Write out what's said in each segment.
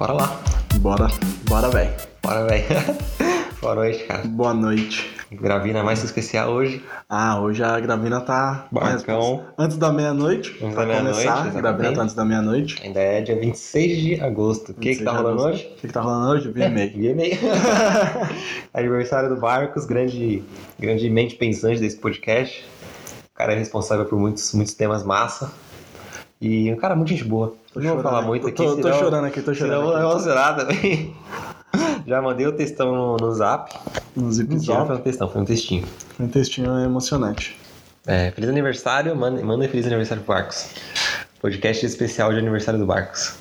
Bora lá. Bora, bora, velho. Bora, velho. Boa noite, cara. Boa noite. Gravina mais especial hoje. Ah, hoje a Gravina tá. Barcão. Antes da meia-noite. Antes pra da meia-noite, começar, a exatamente. Gravina tá antes da meia-noite. Ainda é dia 26 de agosto. O que que tá rolando hoje? O que, que tá rolando hoje? Dia e meio. Aniversário do Barcos, grande, grande mente pensante desse podcast. O cara é responsável por muitos, muitos temas massa. E um cara muito gente boa. Tô não vou chorando falar aqui. muito aqui, Tô, tô senão- chorando aqui, tô senão eu chorando vou aqui. emocionar também. Já mandei o textão no, no zap. Nos Mentira, foi um textão, foi um textinho. Um textinho emocionante. É, feliz aniversário, manda, manda feliz aniversário pro Barcos. Podcast especial de aniversário do Barcos.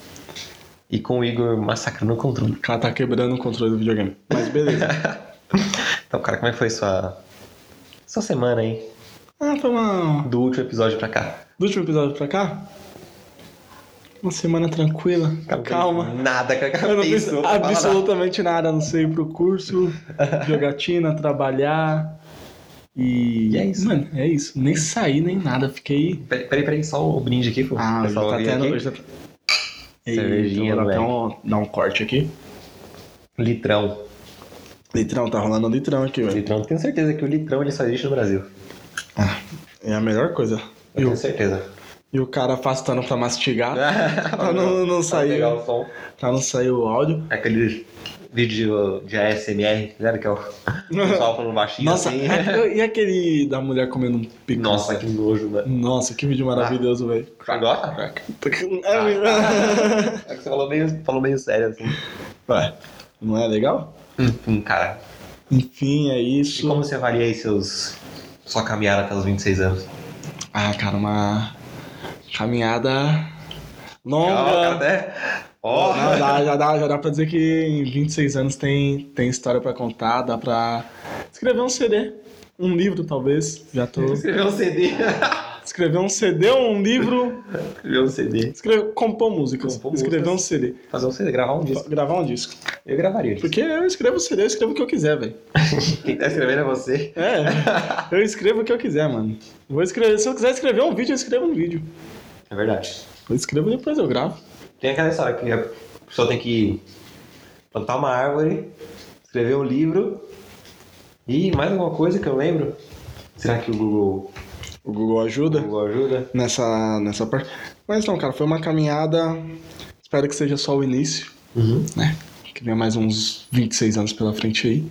E com o Igor massacrando o controle. O cara tá quebrando o controle do videogame. Mas beleza. Então, cara, como é que foi sua, sua semana aí? ah, foi uma. Do último episódio pra cá? Do último episódio pra cá? Uma semana tranquila, calma. Nada que Eu não nada. absolutamente nada, não sei ir pro curso, jogatina, trabalhar. E. E é isso. Mano, é isso. Nem saí, nem nada. Fiquei. Peraí, peraí, só o brinde aqui, pô. Ah, Pessoal tá tendo. aqui. Tá... Cervejinha, Eita, vou dar, até um, dar um corte aqui. Litrão. Litrão, tá rolando um litrão aqui, velho. Litrão, tenho certeza que o litrão ele só existe no Brasil. Ah, é a melhor coisa. Eu E o, tenho certeza. E o cara afastando pra mastigar, pra não, não Pra sair. pegar o som. Pra não sair o áudio. Aquele vídeo de ASMR, lembra que é o pessoal falando baixinho Nossa, assim? é- e aquele da mulher comendo um pico? Nossa, que nojo, mano. Nossa, que vídeo maravilhoso, velho. Agora? É, velho. É que você falou meio, falou meio sério assim. Ué, não é legal? Enfim, cara. Enfim, é E isso. como você avalia aí seus. sua caminhada até os 26 anos? Ah, cara, uma caminhada longa. até. Ó! Não, dá- já, dá, já dá pra dizer que em 26 anos tem, tem história pra contar, dá pra escrever um CD, um livro talvez. Já tô. Escreveu um CD. Escrever um CD ou um livro. Escreveu um CD. Escrever, compor músicas. Compor escrever músicas. um CD. Fazer um CD, gravar um disco. Gravar um disco. Eu gravaria isso. Porque eu escrevo CD, eu escrevo o que eu quiser, velho. Quem tá escrevendo é você. É, eu escrevo o que eu quiser, mano. Vou escrever, se eu quiser escrever um vídeo, eu escrevo um vídeo. É verdade. Eu escrevo e depois eu gravo. Tem aquela história que a pessoa tem que plantar uma árvore, escrever um livro e mais alguma coisa que eu lembro. Será que o Google, O Google o ajuda Google ajuda? nessa, nessa parte. Mas não, cara, foi uma caminhada. Espero que seja só o início, Uhum. né? Que venha mais uns 26 anos pela frente aí.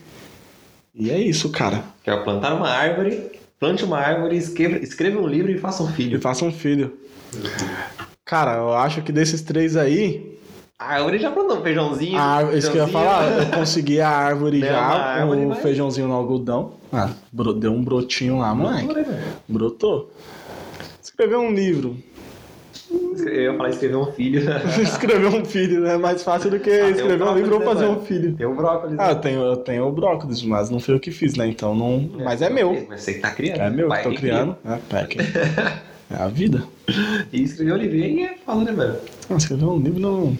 E é isso, cara. Que é plantar uma árvore, plante uma árvore, escreva, escreva um livro e faça um E filho. faça um filho. Cara, eu acho que desses três aí. A árvore já plantou um feijãozinho. A, árvore- isso que eu ia feijãozinho. falar, eu consegui a árvore Deu já, árvore, o mas- feijãozinho no algodão. Ah, deu um brotinho lá, moleque. Brotou. Escrever um livro. Eu ia falar escrever um filho. escrever um filho é mais fácil do que tem escrever o um livro ou brócolis, fazer né, um filho. Tem um brócolis. Ah, eu tenho, eu tenho o brócolis, mas não foi eu que fiz, né? Então não. Mas é meu. Mas você que tá criando. É meu, Pai tô que criando. É, pai que- é a vida. E escrever um livro. E é foda, né, mano? Não, escrever um livro não.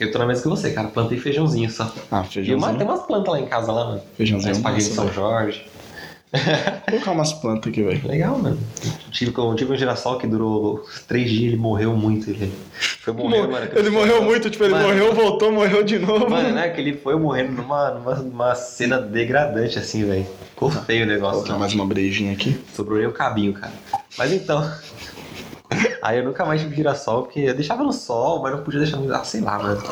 Eu tô na mesma que você, cara. Plantei feijãozinho só. Ah, E uma, feijãozinho. tem umas plantas lá em casa, lá, mano. Feijãozinho. De massa, São velho. Jorge. Vou colocar umas plantas aqui, velho. Legal, mano. Tive, tive um girassol que durou três dias, ele morreu muito. Ele foi morrendo, mano. Ele morreu muito, tipo, ele Mano. morreu, voltou, morreu de novo. Mano, né? Que ele foi morrendo numa, numa, numa cena degradante, assim, velho. Ficou feio o Vou negócio. colocar mais uma brejinha aqui. Sobrou nem o cabinho, cara. Mas então. Aí eu nunca mais tive girassol, porque eu deixava no sol, mas não podia deixar no. Ah, sei lá, mano.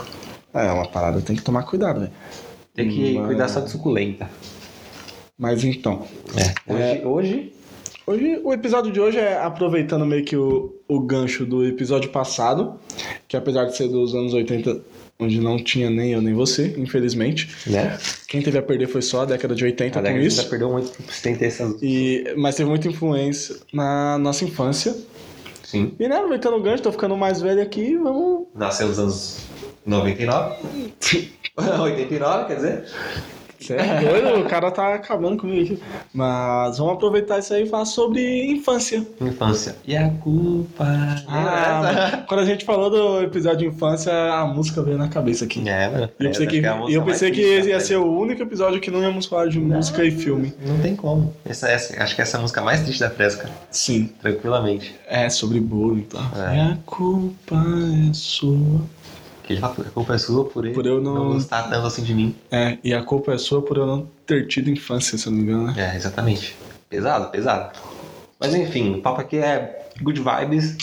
É, uma parada, tem que tomar cuidado, velho. Tem que Mano. cuidar só de suculenta. Mas então. É. Hoje. hoje Hoje, o episódio de hoje é aproveitando meio que o, o gancho do episódio passado, que apesar de ser dos anos 80, onde não tinha nem eu nem você, infelizmente. né? Quem teve a perder foi só a década de 80 A com década isso. já perdeu muito sem ter essas. E, mas teve muita influência na nossa infância. Sim. E né, aproveitando o gancho, tô ficando mais velho aqui, vamos. Nasceu nos anos 99. 89, quer dizer? Você é doido, o cara tá acabando comigo. Mas vamos aproveitar isso aí e falar sobre infância. Infância. E a culpa. Ah, quando a gente falou do episódio de infância, a música veio na cabeça aqui. é, mano. E eu pensei que, é e música eu pensei que triste esse ia da ser o único episódio que não íamos falar de música e filme. Não tem como. Essa, essa, acho que essa é a música mais triste da Fresca. Sim. Tranquilamente. É, sobre bullying e tal. É. E a culpa é sua. Que ele fala, a culpa é sua por ele Por eu não- gostar tanto assim de mim. É, e a culpa é sua por eu não ter tido infância, se eu não me engano, né? É, exatamente. Pesado, pesado. Mas enfim, o papo aqui é good vibes.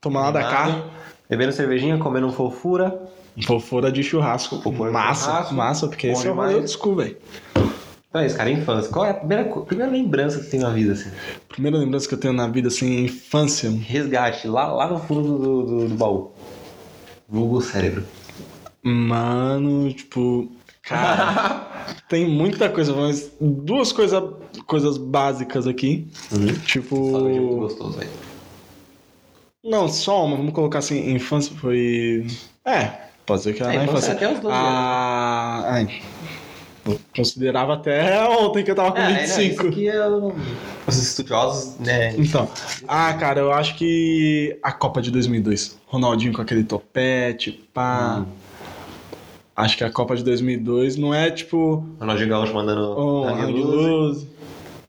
Tomar lá da animado, cá, Bebendo cervejinha, comendo um fofura. fofura de churrasco. Fofura de massa, churrasco. massa, porque esse é o rolê do velho. Então é isso, cara, infância. Qual é a primeira, primeira lembrança que você tem na vida, assim? Primeira lembrança que eu tenho na vida, assim, infância. Resgate, lá, lá no fundo do, do, do baú. Vulgo cérebro. Mano, tipo. Cara, tem muita coisa, mas duas coisa, coisas básicas aqui. Uhum. Tipo. Muito gostoso, velho. Não, só uma, vamos colocar assim, infância foi. É, pode ser que era É, na infância até os 12 anos. Ah, ai, eu considerava até ontem que eu tava com É, 25. Não, isso aqui é o- os estudiosos, né? Então, ah, cara, eu acho que a Copa de 2002. Ronaldinho com aquele topete, pá. Hum. Acho que a Copa de 2002 não é tipo. Ronaldinho Gaúcho mandando Oh, Hang.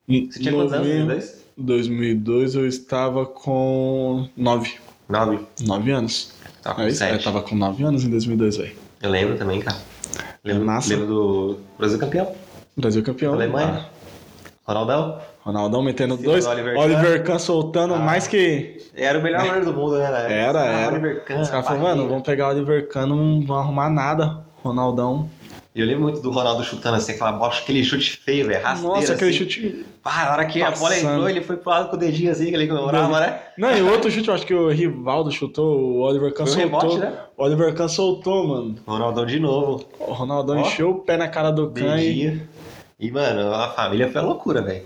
Você tinha quantos anos? Novembro- 22? 2002 eu estava com 9. Nove. 9 anos. Tava com É isso? Eu sete. tava com 9 anos em 2002, velho. Eu lembro também, cara. Lembro, Massa. lembro do Brasil campeão. Brasil campeão. Alemanha. Ronaldão. Ronaldão metendo dois. do Oliver Oliver, Kahn. Kahn soltando Ah. mais que. Era o melhor goleiro do mundo, né? época? Era, Ah, era. Oliver Kahn, Os caras falaram, mano, vamos pegar o Oliver Kahn, não vão arrumar nada. Ronaldão. E eu lembro muito do Ronaldo chutando assim, aquela bola, aquele chute feio, velho. rasteiro, Nossa, aquele assim. chute. Pá, na hora que a bola Passando. entrou, ele foi pro lado com o dedinho assim, que ele comemorava, né? Não, e o outro chute, eu acho que o Rivaldo chutou, o Oliver Kahn Foi soltou. rebote, né? O Oliver Kahn soltou, mano. Ronaldão de novo. O Ronaldão Ó. encheu o pé na cara do Kahn e. E, mano, a família foi uma loucura, velho.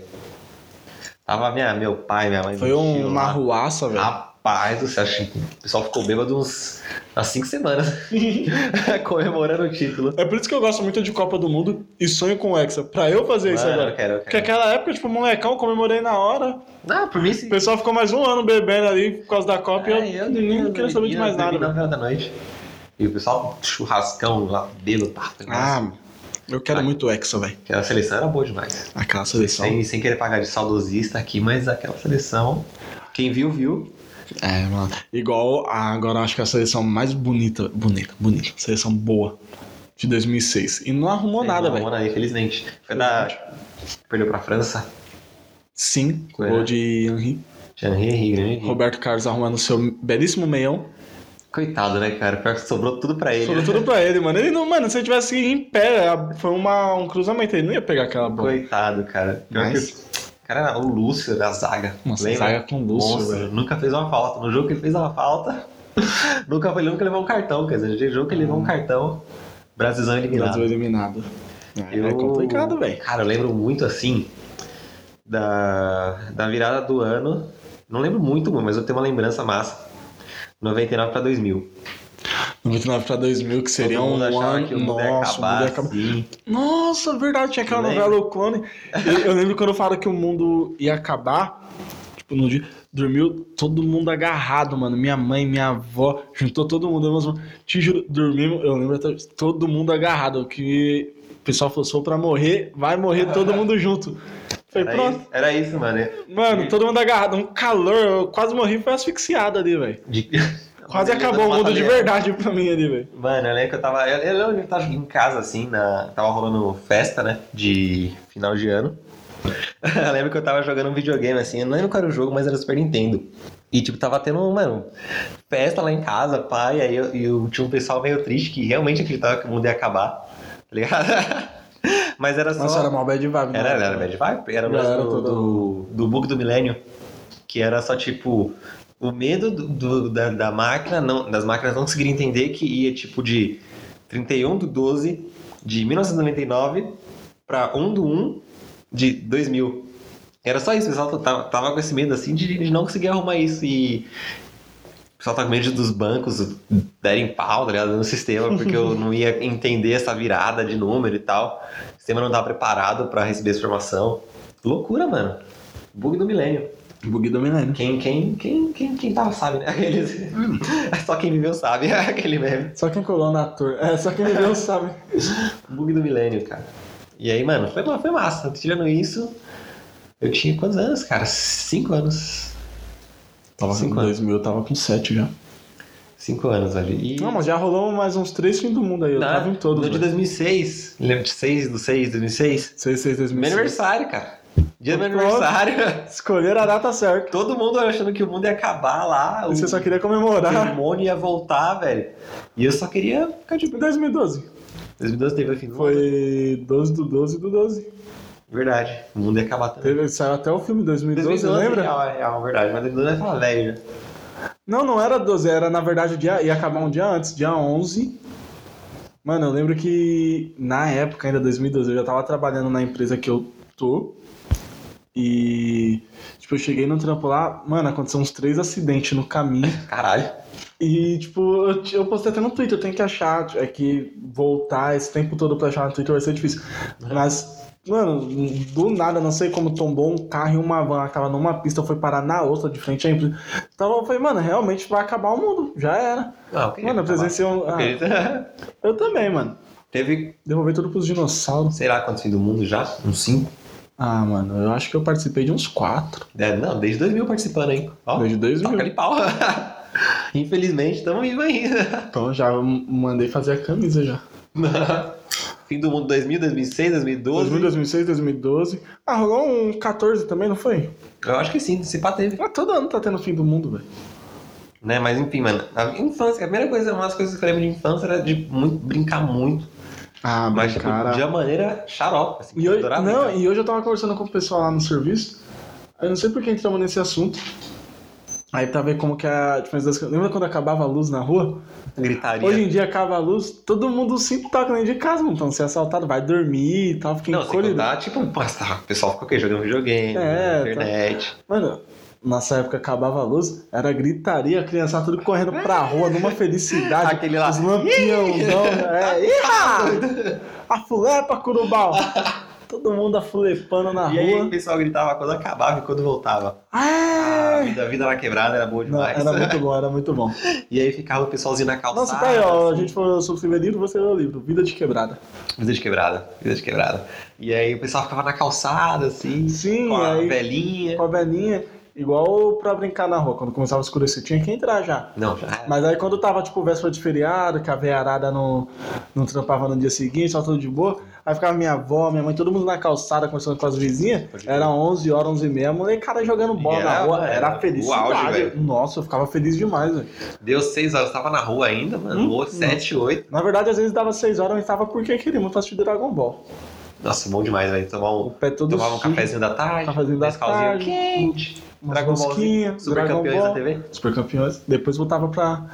Tava minha, meu pai, minha mãe. Foi um- uma arruaça, velho. Rapaz do céu, acho que o pessoal ficou bêbado uns, umas 5 semanas comemorando o título. É por isso que eu gosto muito de Copa do Mundo e sonho com o Hexa. Pra eu fazer isso Mano, agora. eu quero, eu Porque quero. aquela época, tipo, molecão, comemorei na hora. Não, por mim sim. O pessoal ficou mais um ano bebendo ali por causa da Copa e eu, É, nem queria saber de mais nada, da noite. E o pessoal, churrascão lá, belo, tá. Ah, eu quero Ah. muito o Hexa, velho. Aquela seleção era boa demais. Aquela seleção. Sem, sem querer pagar de saudosista aqui, mas aquela seleção, quem viu, viu. É, mano. Igual a, agora acho que a seleção mais bonita, bonita, bonita, seleção boa de 2006. E não arrumou nada, Não, velho. nada, Infelizmente. Foi da. Perdeu pra França. Sim, gol né? de Henry. Jean Henry, grande Henry. Roberto Carlos arrumando seu belíssimo meião. Coitado, né, cara? Pior que sobrou tudo pra ele. Sobrou né? tudo pra ele, mano. Ele não, mano, se ele tivesse em pé, foi uma, um cruzamento, ele não ia pegar aquela bola. Coitado, cara. Pior Mas- que. Cara, era o Lúcio da zaga. Nossa, Lembra? zaga com Lúcio, Monstro, velho. Nunca fez uma falta. No jogo que ele fez uma falta. nunca foi ele nunca levou um cartão. Quer dizer, no jogo que ele levou um cartão. Brasilzão eliminado. Brasil eliminado. É, Eu- é complicado, velho. Cara, eu lembro muito assim da, da virada do ano. Não lembro muito, mas eu tenho uma lembrança massa. 99 pra 2000. 99 pra 2000, que seria um ano. que o mundo ia Nossa, o mundo acabar ia acabar. Nossa, verdade, tinha aquela novela O Clone. Eu, eu lembro quando falaram que o mundo ia acabar, tipo, no dia, dormiu todo mundo agarrado, mano. Minha mãe, minha avó, juntou todo mundo. Eu, te juro, dormimos, eu lembro até, todo mundo agarrado, que o pessoal falou, for pra morrer, vai morrer todo mundo junto. Falei, Era pronto. isso, era isso, mano. Mano, todo mundo agarrado, um calor, eu quase morri, foi asfixiado ali, velho. De- Quase acabou o mundo de mata-leão. verdade pra mim ali, velho. Mano, eu lembro que eu tava. Eu, eu lembro que eu tava em casa, assim, na, tava rolando festa, né? De final de ano. eu lembro que eu tava jogando um videogame, assim, eu não lembro qual era o jogo, mas era Super Nintendo. E, tipo, tava tendo, mano, festa lá em casa, pai, e aí eu, e eu tinha um pessoal meio triste que realmente acreditava que o mundo ia acabar, tá ligado? mas era só. Nossa, era mal bad vibe. Era, né? era bad vibe, era era do, todo- do, do bug do milênio, que era só tipo o medo do, do- da, da máquina, não, das máquinas não conseguirem entender que ia tipo de 31 do 12 de 1999 para 1 do 1 de 2000. Era só isso, o pessoal tava, tava com esse medo assim de, de não conseguir arrumar isso e o pessoal tava com medo dos bancos derem pau, tá ligado? No sistema, porque eu não ia entender essa virada de número e tal. O sistema não tava preparado pra receber essa informação. Loucura, mano. Bug do milênio. Bug do milênio. Quem, quem, quem, quem, quem tava sabe, né? Aqueles... Só quem viveu sabe, aquele meme. Só quem colou na ator. É, só quem viveu sabe. Bug do milênio, cara. E aí, mano, foi, foi massa. Tirando isso, eu tinha quantos anos, cara? Cinco anos. Tava Cinco com anos. 2000, eu tava com 7 já. Cinco anos ali. E... Não, mas já rolou mais uns três fins do mundo aí. Eu Não, tava em todos. No de velho. 2006. Lembra de 6 do 6 de 2006? 6, 6, 2006. Meu aniversário, cara. Dia do aniversário. Escolheram a data certa. Todo mundo achando que o mundo ia acabar lá. O você só queria comemorar. demônio ia voltar, velho. E eu só queria ficar de Em 2012. 2012 teve o fim do mundo. Foi 12 do 12 do 12. Verdade. O mundo ia acabar também. Teve, saiu até o filme 2012, 2012 lembra? Real, é real, verdade. Mas 2012 vai falar velho já. Não, não era 12, era na verdade o dia, ia acabar um dia antes, dia 11. Mano, eu lembro que na época, ainda 2012, eu já tava trabalhando na empresa que eu tô. E, tipo, eu cheguei no trampo lá, mano, aconteceu uns três acidentes no caminho. Caralho. E, tipo, eu, eu postei até no Twitter, eu tenho que achar, é que voltar esse tempo todo pra achar no Twitter vai ser difícil. Mas, mano, do nada, não sei como tombou um carro e uma van, tava numa pista, foi parar na outra, de frente à empresa. Então eu falei, mano, realmente vai acabar o mundo, já era. Não, eu queria Mano, eu acabar. presenciei um... Eu ah, eu também, mano. Teve, Devolver tudo pros dinossauros. sei lá quantos fim do mundo já? Uns 5? Ah, mano, eu acho que eu participei de uns quatro. É, não, desde 2000 participando, hein? Ó, Desde 2000. Toca de pau. Infelizmente, estamos vivos ainda. Então já mandei fazer a camisa já. Fim do mundo 2000, 2006, 2012. 2000, 2006, 2012. Ah, rolou um 14 também, não foi? Eu acho que sim, se pá teve. Ah, todo ano tá tendo fim do mundo, velho. Né, mas enfim, mano, a infância, a primeira coisa, uma das coisas que eu lembro de infância era de muito, brincar muito. Ah, Mas, tipo, cara. de uma maneira xarope, assim. E hoje, adorava não, e hoje eu tava conversando com o pessoal lá no serviço. Eu não sei por que entramos nesse assunto. Aí pra ver como que é a diferença das coisas. Lembra quando acabava a luz na rua? Gritaria. Hoje em dia acaba a luz, todo mundo se toca dentro de casa, mano. Então, se é assaltado, vai dormir e tal, fica Não, encolhido. contar, tipo, tá, o pessoal ficou o quê? Jogando videogame, É, na internet. Mano, nossa época acabava a luz, era gritaria, a criançada tudo correndo pra rua, numa felicidade. Aquele lá. Os lampiãozão. é, Iha! A fulepa, curubal! Todo mundo afulepando na E aí o rua. pessoal gritava quando acabava e quando voltava. A Ah, vida, a vida na quebrada era boa Não, demais. era muito bom, era muito bom. E aí ficava o pessoalzinho na calçada. Nossa, tá aí, ó. A assim. gente falou sobre o livro, você leu o livro. Vida de quebrada. Vida de quebrada, vida de quebrada. E aí o pessoal ficava na calçada, assim, Sim, com a aí- velhinha. Com a velhinha, igual pra brincar na rua. Quando começava a escurecer, tinha que entrar já. Não, já era. Mas aí quando tava, tipo, véspera de feriado, que a veiarada não, não trampava no dia seguinte, só tudo de boa, aí ficava minha avó, minha mãe, todo mundo na calçada, conversando com as vizinhas, era 11 horas, 11 e meia, a molecada jogando bola E na era, rua, era era o felicidade. auge, velho. Nossa, eu ficava feliz demais, velho. Deu seis horas, tava na rua ainda, mano. Hum? Ou sete, oito. Na verdade, às vezes dava 6 horas, mas tava porque queríamos assistir Dragon Ball. Nossa, bom demais, velho. Tomar O um, pé todo tomava um cafezinho da tarde, cafezinho da tarde, quente, Dragon Super Dragon Campeões da Ball, TV. Super campeões, depois voltava pra,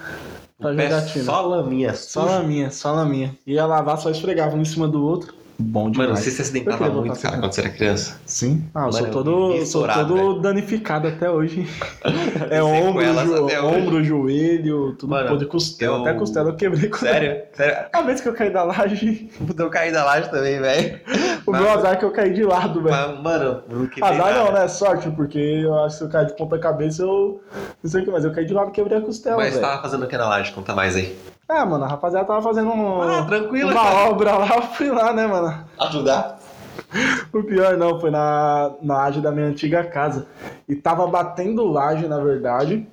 pra jogatina. só laminha, Só sujo. na minha, só na minha. Ia lavar, só esfregava um em cima do outro. Bom demais. Mano, você se Eu acidentava muito, cara, quando você era criança. Sim. Ah, eu Mano, sou eu todo, vivia sou todo velho. danificado até hoje. É ombro, jo- até hoje. ombro, joelho, tudo Mano, pô de costela. eu- Até costela eu quebrei. Sério? Sério? A vez que eu caí da laje, eu caí da laje também, velho. o Mas- meu azar é que eu caí de lado, velho. Mas, Mano, eu não quebrei Azar não, nada. né? Sorte, porque eu acho que se eu cair de ponta cabeça, eu. Não sei o que, mas eu caí de lado e quebrei a costela, Mas velho. tava fazendo o que na laje? Conta mais aí. Ah, mano, a rapaziada tava fazendo um- Ah, tranquilo, uma cara. obra lá, eu fui lá, né, mano? Ajudar? O pior não, foi na, na laje da minha antiga casa. E tava batendo laje, na verdade.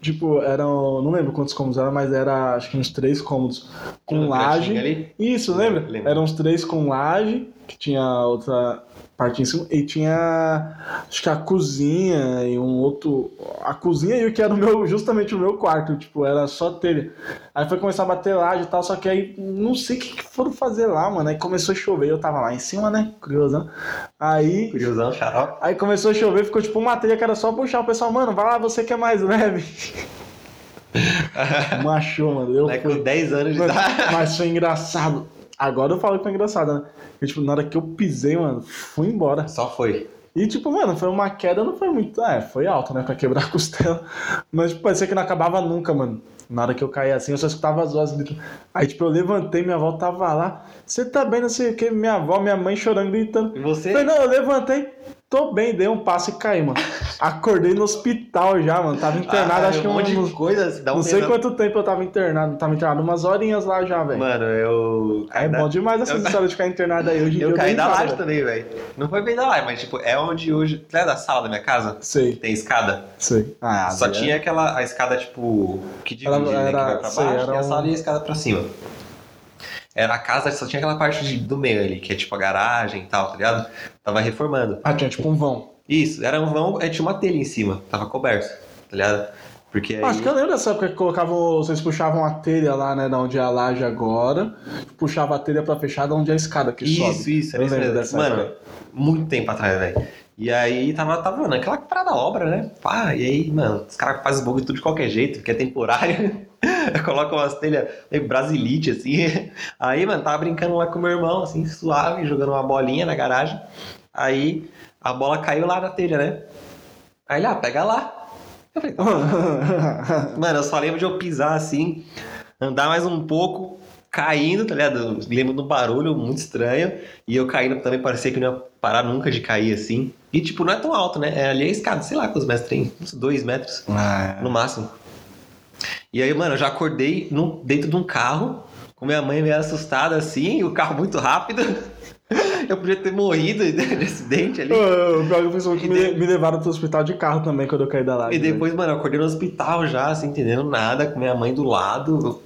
Tipo, eram. Não lembro quantos cômodos eram, mas era acho que uns três cômodos com laje. ali? Isso, lembra? Lembro. Eram uns três com laje, que tinha outra parte em cima. E tinha. Acho que a cozinha e um outro. A cozinha e o que era o meu, justamente o meu quarto. Tipo, era só telha. Aí foi começar a bater laje e tal, só que aí não sei o que, que foram fazer lá, mano. Aí começou a chover, eu tava lá em cima, né? Curiosão. Aí. Curiosão, xarope. Aí começou a chover, ficou tipo uma telha que era só puxar. O pessoal, mano, vai lá, você que é mais leve. Machou, mano. Eu fui. com 10 anos de idade. mas foi engraçado. Agora eu falo que foi engraçado, né? Porque, tipo, na hora que eu pisei, mano, fui embora. Só foi. E, tipo, mano, foi uma queda, não foi muito. É, foi alta, né? Pra quebrar a costela. Mas, tipo, parecia que não acabava nunca, mano. Na hora que eu caí assim, eu só escutava as vozes gritando. Aí, tipo, eu levantei, minha avó tava lá. Você tá bem, não sei o que. Minha avó, minha mãe chorando, gritando. E você? Falei, não, eu levantei. Tô bem, dei um passo e caí, mano. Acordei no hospital já, mano. Tava internado, Ah, acho que um monte de coisa, dá um Não sei medo. quanto tempo eu tava internado. Tava internado umas horinhas lá já, velho. Mano, eu. É bom demais essa Eu- história de ficar internado aí. Hoje em Eu caí da laje também, velho. Não foi bem da laje, mas tipo, é onde hoje. Lembra da sala da minha casa? Sei, Tem escada? sei. Ah, Só velho. tinha aquela a escada, tipo, que divide, Era- né? Que era- vai pra sei, baixo era e a um- sala e a escada pra cima. Era a casa, só tinha aquela parte de- do meio ali, que é tipo a garagem e tal, tá ligado? Tava reformando. Ah, tinha tipo um vão. Isso, era um vão, é, tinha uma telha em cima, tava coberto, tá ligado? Porque aí... Acho que eu lembro dessa época que colocavam. Vocês puxavam a telha lá, né? Da onde é a laje agora. Puxava a telha pra fechar da onde é a escada que sobe. Isso, isso, era isso mesmo. Mano, época. muito tempo atrás, velho. E aí tava, tava mano, aquela parada obra, né? Pá, e aí, mano, os caras fazem bagulho tudo de qualquer jeito, porque é temporário. Colocam umas telhas meio brasilite, assim. Aí, mano, tava brincando lá com meu irmão, assim, suave, jogando uma bolinha na garagem. Aí a bola caiu lá na telha, né? Aí ele, ah, pega lá. Eu falei. Mano, eu só lembro de eu pisar assim, andar mais um pouco, caindo, tá ligado? Eu lembro do barulho muito estranho. E eu caindo também parecia que não ia parar nunca de cair assim. E tipo, não é tão alto, né? É ali a escada, sei lá quantos metros tem, uns dois metros Ah, no máximo. E aí, mano, eu já acordei no, dentro de um carro, com minha mãe meio assustada assim, e o carro muito rápido. Eu podia ter morrido de acidente ali. O pior que eu que me, me levaram pro hospital de carro também quando eu caí da laje. E depois, mano, eu acordei no hospital já, sem entendendo nada, com minha mãe do lado.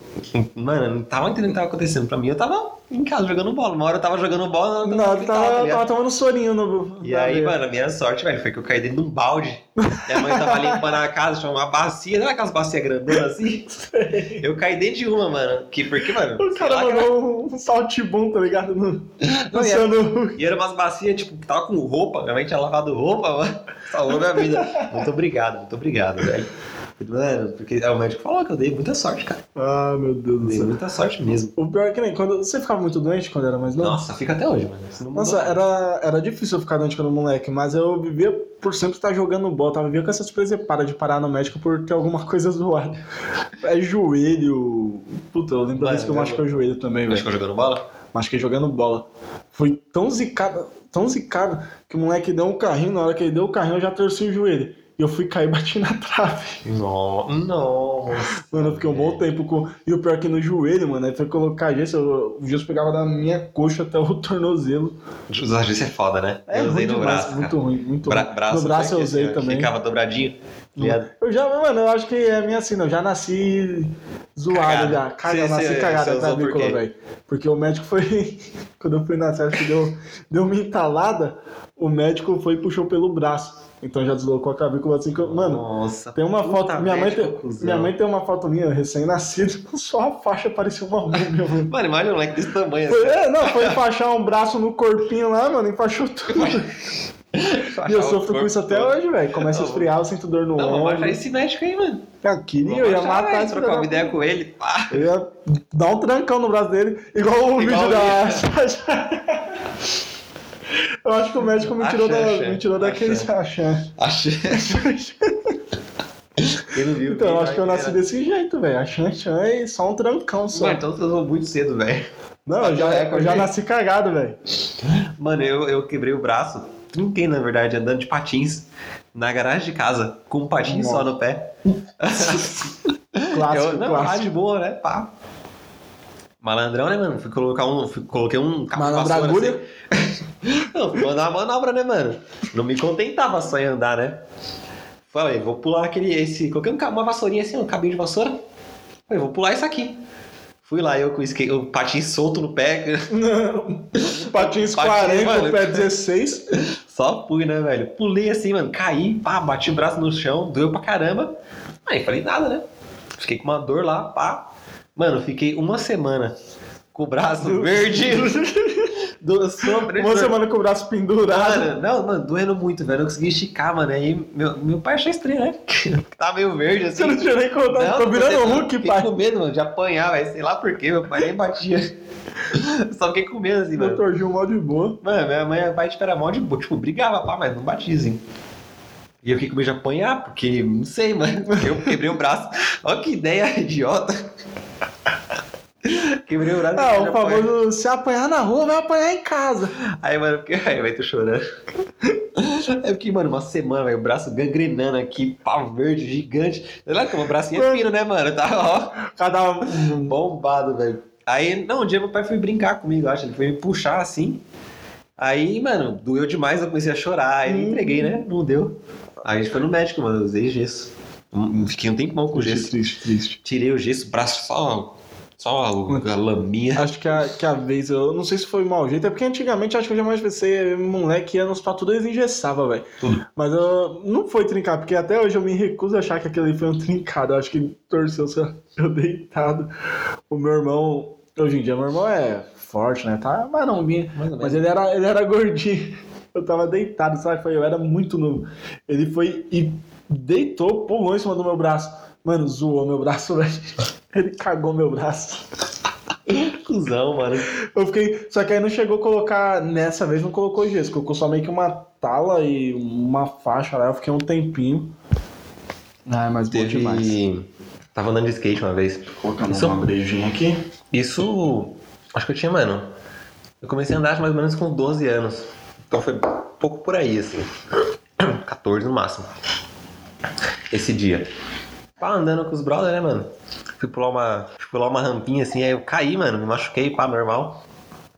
Mano, eu não tava entendendo o que tava acontecendo. Pra mim, eu tava em casa jogando bola. Uma hora eu tava jogando bola, Não, eu tava, ligado? tava tomando sorinho no. E aí, mano, a minha sorte, velho, foi que eu caí dentro de um balde. Minha mãe tava limpando a casa, tinha uma bacia, não é aquelas bacias grandonas assim? Eu caí dentro de uma, mano. Que, porque, mano. O cara mandou um saltibum, tá ligado? No, no Não, e Luciano E era umas bacias, tipo, que tava com roupa. Minha mãe tinha lavado roupa, mano. Salvou minha vida. Muito obrigado, muito obrigado, velho. Mano, porque é, o médico falou que eu dei muita sorte, cara. Ah, meu Deus do Dei céu. muita sorte mesmo. O pior é que nem quando você ficava muito doente quando era mais novo. Nossa, fica até hoje, mano. Nossa, era, era difícil eu ficar doente quando moleque, mas eu vivia por sempre estar jogando bola. Tava vivia com essas presepadas de parar no médico por ter alguma coisa zoada. É joelho. Puta, eu lembro Mano, vez que eu eu- machuquei o joelho também, Acho que velho. eu jogando bola? Machuquei jogando bola. Foi tão zicado, tão zicado, que o moleque deu um carrinho, na hora que ele deu o carrinho eu já torci o joelho. E eu fui cair e bati na trave. Não, não. Mano, eu fiquei um bom tempo com. E o pior é que no joelho, mano, aí foi colocar gesso, eu- o gesso pegava da minha coxa até o tornozelo. Usar gesso é foda, né? É eu usei no braço. muito cara. ruim, muito Bra ruim. braço no braço eu assim, usei ó, também. Ficava dobradinho. Eu já, mano, eu acho que é minha assim, eu já nasci zoado Cagado. já. Caga, Cê- nasci cagado cê a usou por clavícula, quê? velho. Porque o médico foi. Quando eu fui na festa que deu, deu uma entalada, o médico foi e puxou pelo braço. Então já deslocou a clavícula assim que eu. Mano, Nossa. tem uma foto. Minha mãe, tem, minha mãe tem uma foto minha, recém-nascido, só a faixa parecia uma múmia, mano. Mano, imagina um moleque desse tamanho Foi, assim. é, não, foi enfaixar um braço no corpinho lá, mano, enfaixou tudo. E eu sofro com isso até hoje, velho. Começa a Não, esfriar, eu sinto dor no Não, ombro. achar esse médico aí, mano. Eu queria, eu ia matar esse trocar uma ideia com ele. Pá. Eu ia dar um trancão no braço dele, igual o Igual vídeo da. Eu acho que o médico me tirou, da, Axé, me tirou daquele axé. axé. Viu, Então, eu acho que eu nasci ver, né? desse jeito, velho. Axé, axé e só um trancão só. Mano, então você usou muito cedo, velho. Não, eu já, é, eu já nasci cagado, velho. Mano, eu, eu quebrei o braço, trinquei na verdade, andando de patins na garagem de casa, com um patins só no pé. Clássico, eu, não, lá clássico. de boa, né? Pá. Malandrão, né, mano? Fui colocar um. Fui, coloquei um de Malandra vassoura, agulha? assim. Não, mandar uma manobra, né, mano? Não me contentava só em andar, né? Falei, vou pular aquele. Esse. Coloquei um, uma vassourinha assim, um cabinho de vassoura. Falei, vou pular isso aqui. Fui lá, eu com o, skate, o patins solto no pé. Não. Patins Patins, 40, mano. o pé 16. Só fui, né, velho? Pulei assim, mano, caí, pá, bati o braço no chão, doeu pra caramba. Aí falei nada, né? Fiquei com uma dor lá, pá. Mano, fiquei uma semana com o braço verde. do, sobre Uma semana com o braço pendurado. Mano, não, mano, doendo muito, velho. Eu não consegui esticar, mano. Aí meu, meu pai achou estranho, né? tá meio verde assim. Você não tinha nem contado. Tô não virando sei, Hulk, fiquei pai. com medo, mano, de apanhar, velho. Sei lá por quê, meu pai nem batia. Só fiquei com medo, assim, mano. Doutor Gil, mal de boa. Mano, minha mãe meu pai tipo, era mó de boa, tipo, brigava, pá, mas não batia, assim. E eu fiquei com medo de apanhar, porque, não sei, mano, eu quebrei o braço. Olha que ideia idiota. Quebrei o braço. Ah, o famoso se apanhar na rua, vai apanhar em casa. Aí, mano, porque... Aí, vai, tô chorando. É porque, mano, uma semana, velho, o braço gangrenando aqui, pau verde, gigante. Sei lá que o bracinho é fino, né, mano? Tá, ó, Cada um. bombado, velho. Aí, não, um dia meu pai foi brincar comigo, acho. Ele foi me puxar assim. Aí, mano, doeu demais, eu comecei a chorar. Aí eu entreguei, né? Não deu. Aí a gente foi no médico, mano, eu usei gesso. Um- Fiquei um tempão com gesso. Triste, triste. Tirei o gesso, o braço só. Só a, a laminha. Acho que a, que a vez, eu não sei se foi mau jeito, é porque antigamente acho que eu jamais pensei, moleque ia nos pra tudo eles engessavam, velho. Tudo. Mas eu, não foi trincar, porque até hoje eu me recuso a achar que aquele ali foi um trincado. Eu acho que torceu eu deitado. O meu irmão, hoje em dia, meu irmão é forte, né? Tá marombinha. Mas ele era, ele era gordinho. Eu tava deitado, sabe? Foi- Eu era muito novo. Ele foi e deitou, pulou em cima do meu braço. Mano, zoou meu braço, velho. Ele cagou meu braço. Cusão, mano. Eu fiquei. Só que aí não chegou a colocar. Nessa vez não colocou gesso, colocou só meio que uma tala e uma faixa lá. Eu fiquei um tempinho. Ah, mas bom demais. Teve. Tava andando de skate uma vez. Colocando Isso- uma brejinha aqui. Isso. Acho que eu tinha, mano. Eu comecei a andar mais ou menos com 12 anos. Então foi pouco por aí, assim. 14 no máximo. Esse dia. Pá, andando com os brothers, né, mano? Fui pular uma. Fui pular uma rampinha assim, aí eu caí, mano. Me machuquei, pá, normal.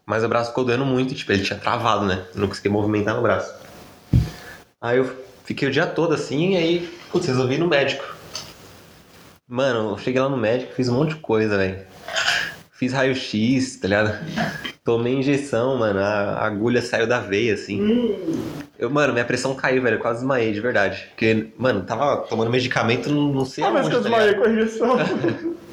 Mas o braço ficou doendo muito, tipo, ele tinha travado, né? Eu não consegui movimentar no braço. Aí eu fiquei o dia todo assim, aí, putz, resolvi ir no médico. Mano, eu cheguei lá no médico, fiz um monte de coisa, velho. Fiz raio-x, tá ligado? Tomei injeção, mano. A agulha saiu da veia, assim. Eu, mano, minha pressão caiu, velho. Eu quase desmaiei, de verdade. Porque, mano, tava tomando medicamento, não sei Ah, mas aonde, que eu tá desmaiei com a injeção.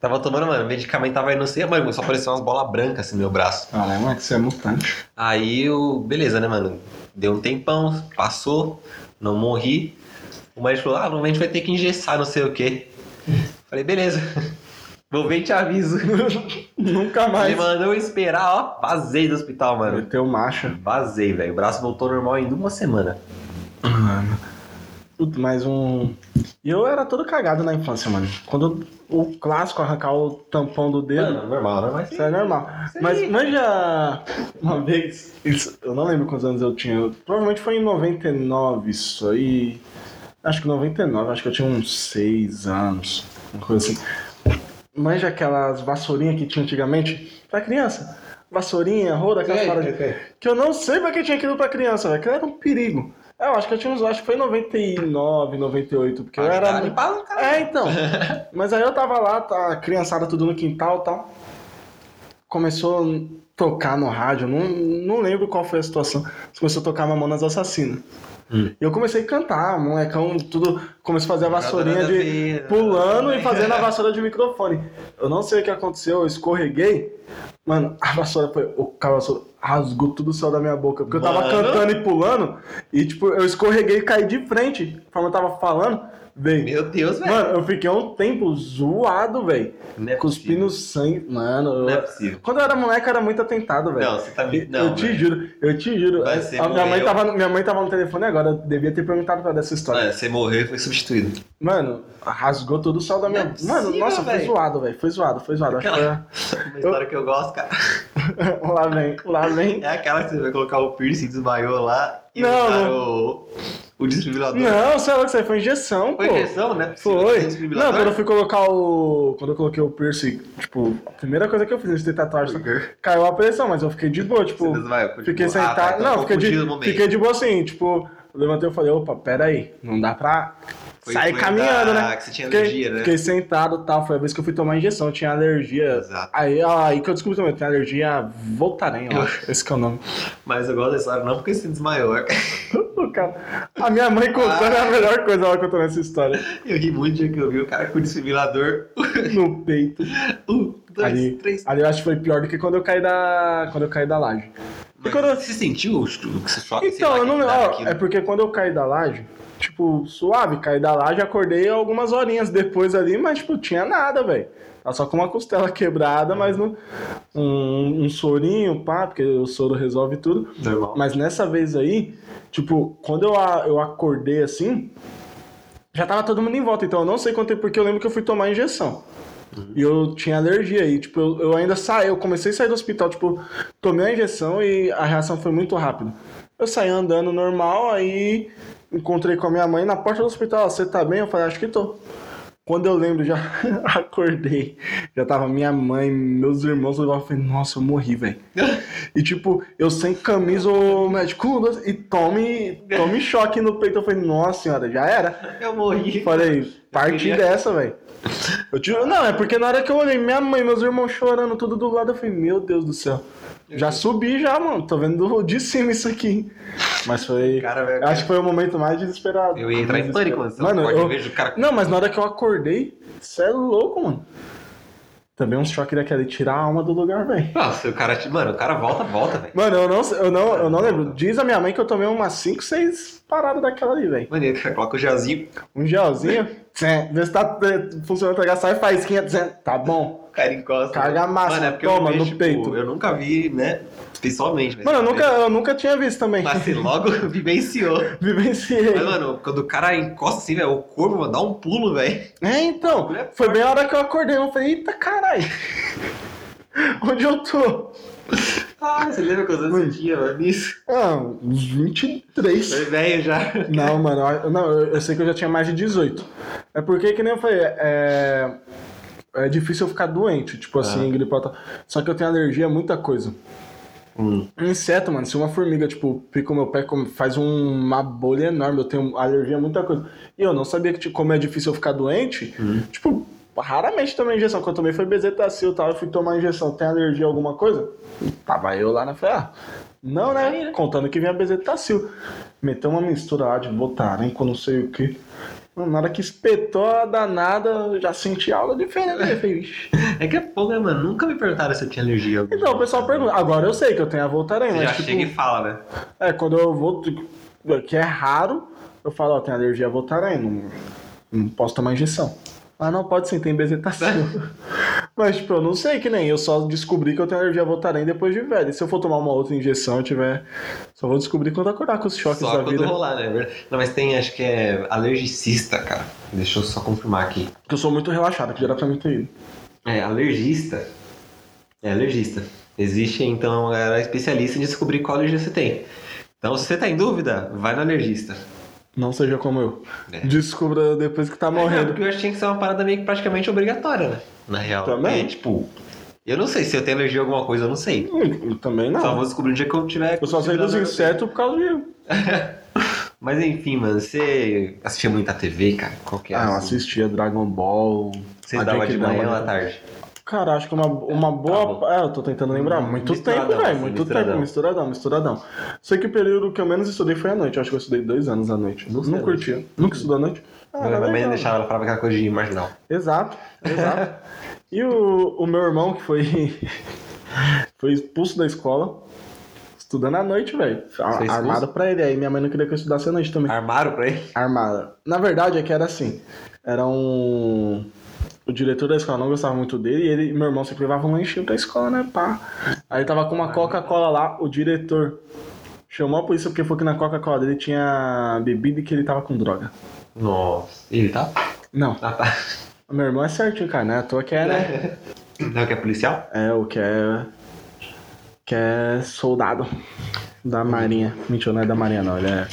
Tava tomando, mano, medicamento tava aí, não sei, mano, só apareceu umas bolas brancas assim no meu braço. Ah, né, mas que você é mutante. Aí eu, beleza, né, mano? Deu um tempão, passou, não morri. O médico falou, ah, provavelmente vai ter que engessar, não sei o quê. Falei, beleza. Vou ver e te aviso. Nunca mais. mandou eu esperar, ó. Vazei do hospital, mano. Meteu marcha. Vazei, velho. O braço voltou normal em uma semana. Mano. Mais um. E eu era todo cagado na infância, mano. Quando o clássico arrancar o tampão do dedo. Mano, normal, normal. Isso é normal. Mas manja uma vez, isso, eu não lembro quantos anos eu tinha. provavelmente foi em 99 isso aí. Acho que 99, acho que eu tinha uns 6 anos. Uma coisa assim. Manja aquelas vassourinhas que tinha antigamente pra criança. Vassourinha, roda, aquelas paradas. Que eu não sei pra que tinha aquilo pra criança, velho. Aquilo era um perigo. É, Eu acho que eu tinha uns. Acho que foi em 99, 98, porque eu era. É, então. Mas aí eu tava lá, tá, criançada tudo no quintal e tal. Começou a tocar no rádio, não, não lembro qual foi a situação. Começou a tocar Mamonas Assassina. Hum. E eu comecei a cantar, molecão, tudo. Comecei a fazer a vassourinha de. pulando e fazendo a vassoura de microfone. Eu não sei o que aconteceu, eu escorreguei. Mano, a vassoura foi. O cara vassoura rasgou tudo o céu da minha boca. Porque eu tava Mano. cantando e pulando. E tipo, eu escorreguei e caí de frente. Conforme eu tava falando, veio. Meu Deus, velho. Mano, eu fiquei um tempo zoado, velho. É Cuspindo sangue. Mano, eu- Não é possível. quando eu era moleque, eu era muito atentado, velho. Não, você tá me. Eu- Não, eu te velho. juro, eu te juro. Vai A- minha, mãe tava, minha mãe tava no telefone agora, eu devia ter perguntado pra ela dessa história. Mano, você morreu e foi substituído. Mano, rasgou todo o céu da minha. É possível, Mano, nossa, foi velho. zoado, velho. Foi zoado, foi zoado. Aquela- Uma história que eu gosto, cara. foi- lá vem, lá vem. É aquela que você vai colocar o piercing, desmaiou lá e Não, usaram o, o desfibrilador. Não, sei lá que isso aí foi injeção, Foi pô. injeção, né? Foi. Não, quando eu fui colocar o. Quando eu coloquei o piercing, tipo, a primeira coisa que eu fiz antes de ter tatuagem, caiu a pressão, mas eu fiquei de boa, tipo. Fiquei. Ah, sentado. tá, então não, fiquei de, fiquei de boa assim, tipo, eu levantei e falei, opa, pera aí, não dá pra Foi- foi caminhando, da- né? que você tinha fiquei, alergia, né? Fiquei sentado e tal, foi a vez que eu fui tomar injeção, eu tinha alergia. Exato. Aí, aí que eu descobri também, eu tenho alergia a Voltaren, eu acho, esse que é o nome. Mas eu gosto dessa história não porque você desmaiou. Cara- a minha mãe contando é a melhor coisa, ela contando essa história. Eu ri muito dia que eu vi o cara com o desfibrilador. No peito. Um, dois, Ali, três. ali eu acho que foi pior do que quando eu caí da, quando eu caí da laje. Mas quando Você sentiu o que você choque? Então, eu não lembro. É porque quando eu caí da laje, tipo, suave, caí da laje, acordei algumas horinhas depois ali, mas, tipo, tinha nada, velho. Tava só com uma costela quebrada, mas não. Um, um sorinho, pá, porque o soro resolve tudo. Normal. Mas nessa vez aí, tipo, quando eu, eu acordei assim, já tava todo mundo em volta. Então eu não sei quanto tempo, porque eu lembro que eu fui tomar a injeção. E eu tinha alergia aí, tipo, eu, eu ainda saí, eu comecei a sair do hospital, tipo, tomei a injeção e a reação foi muito rápida. Eu saí andando normal, aí encontrei com a minha mãe na porta do hospital. Você tá bem? Eu falei, acho que tô. Quando eu lembro, já acordei. Já tava minha mãe, meus irmãos, eu falei, nossa, eu morri, velho. E tipo, eu sem camisa, o médico, e tome, tome choque no peito. Eu falei, nossa senhora, já era. Eu morri. Falei, queria- dessa, velho. Eu tiro... Não, é porque na hora que eu olhei minha mãe, meus irmãos chorando tudo do lado, eu falei, meu Deus do céu. Já subi já, mano. Tô vendo de cima isso aqui. Mas foi. Cara, velho, acho que foi o momento mais desesperado. Eu ia entrar em pânico, mano. Mano, eu... cara. Não, mas na hora que eu acordei, você é louco, mano. Também um choque daquele tirar a alma do lugar, velho. Nossa, o cara. Mano, o cara volta, volta, velho. Mano, eu não, eu, não, eu não lembro. Diz a minha mãe que eu tomei umas 5, 6 paradas daquela ali, velho. Mano, ele coloca o gelzinho, Um gelzinho, vê se tá funcionando, pegar, sai faísquinha, tá bom. Cara encosta. Carga a massa, Mano, é porque toma eu no vejo, peito. Tipo, eu nunca vi, né? Pessoalmente. mas Mano, eu nunca, eu nunca tinha visto também. Mas assim, logo vivenciou. Vivenciei. Mas, mano, quando o cara encosta assim, velho, o corpo mano, dá um pulo, velho. É, então, É foi bem a hora que eu acordei, eu falei, eita caralho. Onde eu tô? Ah, você lembra quantos anos você tinha, mano? Isso. Ah, uns 23. Foi velho já. Não, mano, eu- não, eu, eu sei que eu já tinha mais de 18. É porque, que nem eu falei, é, é difícil eu ficar doente, tipo assim, Ah. gripe. tal. Só que eu tenho alergia a muita coisa. Hum. Um inseto, mano, se uma formiga, tipo, pica o meu pé, faz um- uma bolha enorme, eu tenho alergia a muita coisa. E eu não sabia que, tipo, como é difícil eu ficar doente, Hum. tipo, raramente tomei injeção. Quando eu tomei foi bezetacil e tal, eu fui tomar injeção. Tem alergia a alguma coisa? Tava eu lá na fé. ah, Não, né? né? Contando que vinha bezetacil. Meteu uma mistura lá de botarem com não sei o que. Na hora que espetou a danada, eu já senti aula diferente. Eu falei. É que é pouco, né, mano? Nunca me perguntaram se eu tinha alergia. Então, o pessoal pergunta. Agora eu sei que eu tenho a Voltaren, Você mas já tipo, chega e fala, né? é, quando eu vou, que é raro, eu falo, ó, tenho alergia a Voltaren, não, não posso tomar injeção. Ah, não, pode sim, tem bezetacil. Mas, tipo, eu não sei que nem, eu só descobri que eu tenho alergia a Voltaren depois de velho. E se eu for tomar uma outra injeção, eu tiver... Só vou descobrir quando acordar com os choques Só da quando vida. rolar, né? Não, mas tem, acho que é alergicista, cara. Deixa eu só confirmar aqui. Porque eu sou muito relaxado, que diretamente ido. É, alergista. É alergista. Existe, então, uma galera especialista em descobrir qual alergia você tem. Então, se você tá em dúvida, vai no alergista. Não seja como eu. É. Descubra depois que tá É, morrendo. porque eu acho que tinha que ser uma parada meio que praticamente obrigatória, né? Na real. Também. Porque, tipo, eu não sei se eu tenho alergia a alguma coisa, eu não sei. Hum, Também não. Só vou descobrir um dia que eu tiver. Eu só sei dos insetos por causa de... Mas enfim, mano, você assistia muito a TV, cara? Qual que é? Ah, eu assim? assistia Dragon Ball... Você dava de manhã ou à tarde? Cara, acho que uma, uma Tá boa. é, eu tô tentando lembrar. Muito Misturadão, tempo, velho. assim, Muito misturadão. tempo. Misturadão, misturadão. Sei que o período que eu menos estudei foi à noite. Eu acho que eu estudei dois anos à noite. Não à curtia. Nunca estudou à noite? Ah, Minha era mãe legal. deixava ela falava aquela coisa de marginal. Exato, exato. e o, o meu irmão, que foi, foi expulso da escola, estudando à noite, velho. Armado pra ele. Aí minha mãe não queria que eu estudasse à noite também. Armaram pra ele? Armada. Na verdade é que era assim. Era um. O diretor da escola não gostava muito dele e ele e meu irmão sempre levavam um lanchinho pra escola, né? Pá. Aí tava com uma Coca-Cola lá, o diretor chamou a polícia porque foi que na Coca-Cola dele tinha bebida e que ele tava com droga. Nossa. Ele tá? Não, Ah, tá. o meu irmão é certinho, cara, né? À toa que é, né? Não, que é policial? É, o que é. Que é soldado da Marinha. Mentira, não é da Marinha, não. Ele é.